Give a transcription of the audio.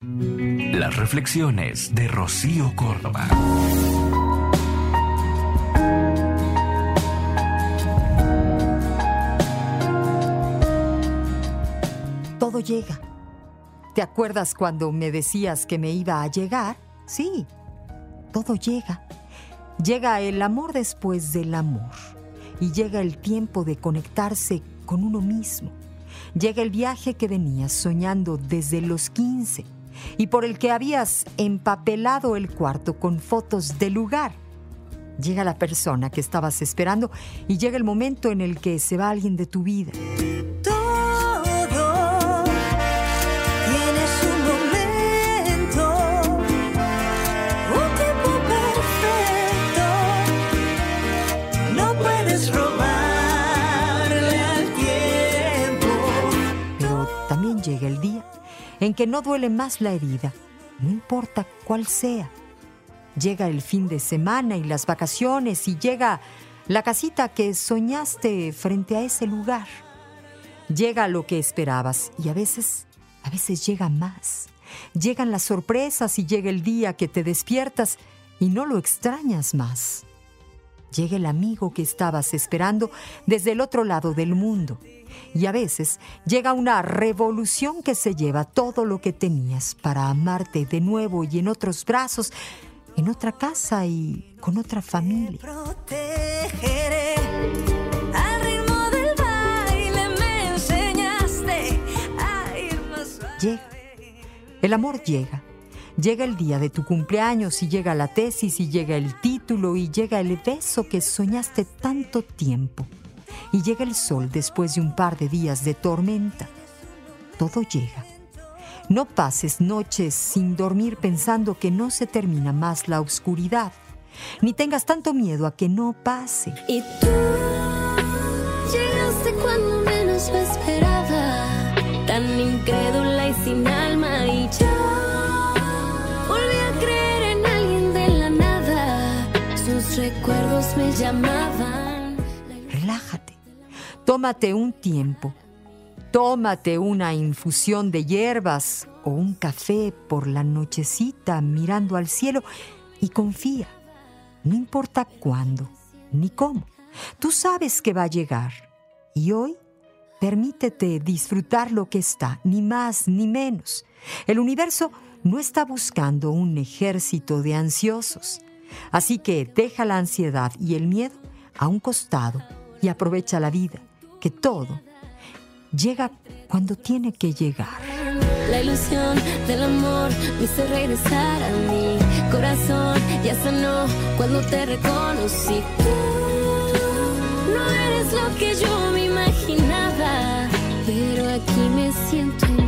Las reflexiones de Rocío Córdoba. Todo llega. ¿Te acuerdas cuando me decías que me iba a llegar? Sí, todo llega. Llega el amor después del amor. Y llega el tiempo de conectarse con uno mismo. Llega el viaje que venías soñando desde los 15 y por el que habías empapelado el cuarto con fotos del lugar. Llega la persona que estabas esperando y llega el momento en el que se va alguien de tu vida. Todo tiene su momento, un tiempo perfecto. No puedes robarle al tiempo. Pero también llega el día en que no duele más la herida, no importa cuál sea. Llega el fin de semana y las vacaciones y llega la casita que soñaste frente a ese lugar. Llega lo que esperabas y a veces, a veces llega más. Llegan las sorpresas y llega el día que te despiertas y no lo extrañas más. Llega el amigo que estabas esperando desde el otro lado del mundo. Y a veces llega una revolución que se lleva todo lo que tenías para amarte de nuevo y en otros brazos, en otra casa y con otra familia. Llega. El amor llega. Llega el día de tu cumpleaños y llega la tesis y llega el título y llega el beso que soñaste tanto tiempo. Y llega el sol después de un par de días de tormenta. Todo llega. No pases noches sin dormir pensando que no se termina más la oscuridad. Ni tengas tanto miedo a que no pase. Y tú llegaste cuando recuerdos me llamaban. Relájate. Tómate un tiempo. Tómate una infusión de hierbas o un café por la nochecita mirando al cielo y confía. No importa cuándo ni cómo. Tú sabes que va a llegar. Y hoy permítete disfrutar lo que está, ni más ni menos. El universo no está buscando un ejército de ansiosos. Así que deja la ansiedad y el miedo a un costado y aprovecha la vida, que todo llega cuando tiene que llegar. La ilusión del amor me hizo regresar a mi corazón. Ya sanó cuando te reconocí. Tú no eres lo que yo me imaginaba, pero aquí me siento.